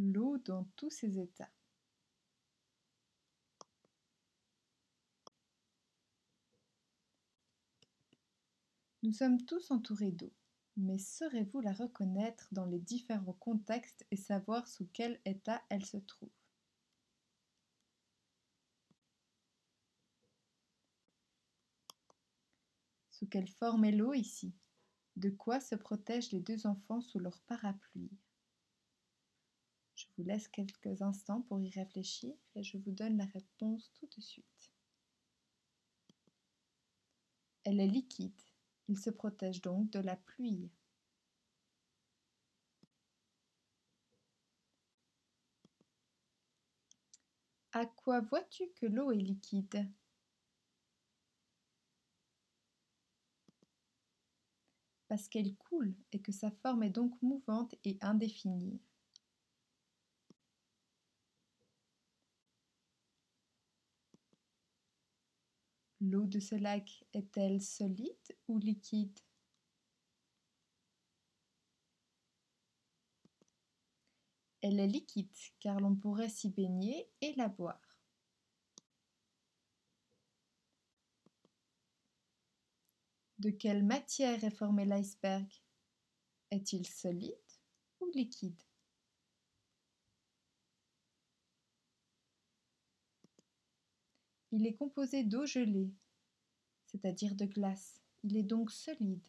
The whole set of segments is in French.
l'eau dans tous ses états. Nous sommes tous entourés d'eau, mais saurez-vous la reconnaître dans les différents contextes et savoir sous quel état elle se trouve? Sous quelle forme est l'eau ici? De quoi se protègent les deux enfants sous leur parapluie? Vous laisse quelques instants pour y réfléchir et je vous donne la réponse tout de suite. Elle est liquide. Il se protège donc de la pluie. À quoi vois-tu que l'eau est liquide? Parce qu'elle coule et que sa forme est donc mouvante et indéfinie. L'eau de ce lac est-elle solide ou liquide? Elle est liquide car l'on pourrait s'y baigner et la boire. De quelle matière est formé l'iceberg? Est-il solide ou liquide? Il est composé d'eau gelée, c'est-à-dire de glace. Il est donc solide.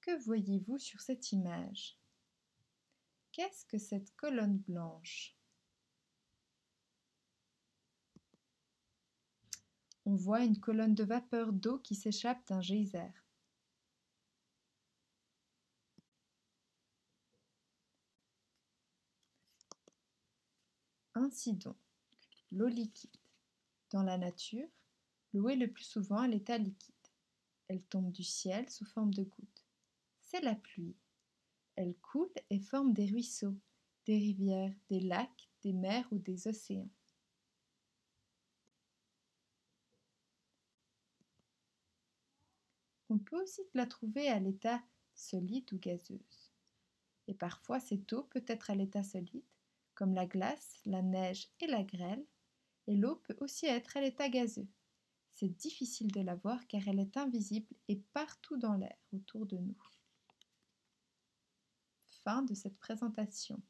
Que voyez-vous sur cette image? Qu'est-ce que cette colonne blanche? On voit une colonne de vapeur d'eau qui s'échappe d'un geyser. L'eau liquide. Dans la nature, l'eau est le plus souvent à l'état liquide. Elle tombe du ciel sous forme de gouttes. C'est la pluie. Elle coule et forme des ruisseaux, des rivières, des lacs, des mers ou des océans. On peut aussi la trouver à l'état solide ou gazeuse. Et parfois cette eau peut être à l'état solide, comme la glace, la neige et la grêle, et l'eau peut aussi être à l'état gazeux. C'est difficile de la voir car elle est invisible et partout dans l'air autour de nous. Fin de cette présentation.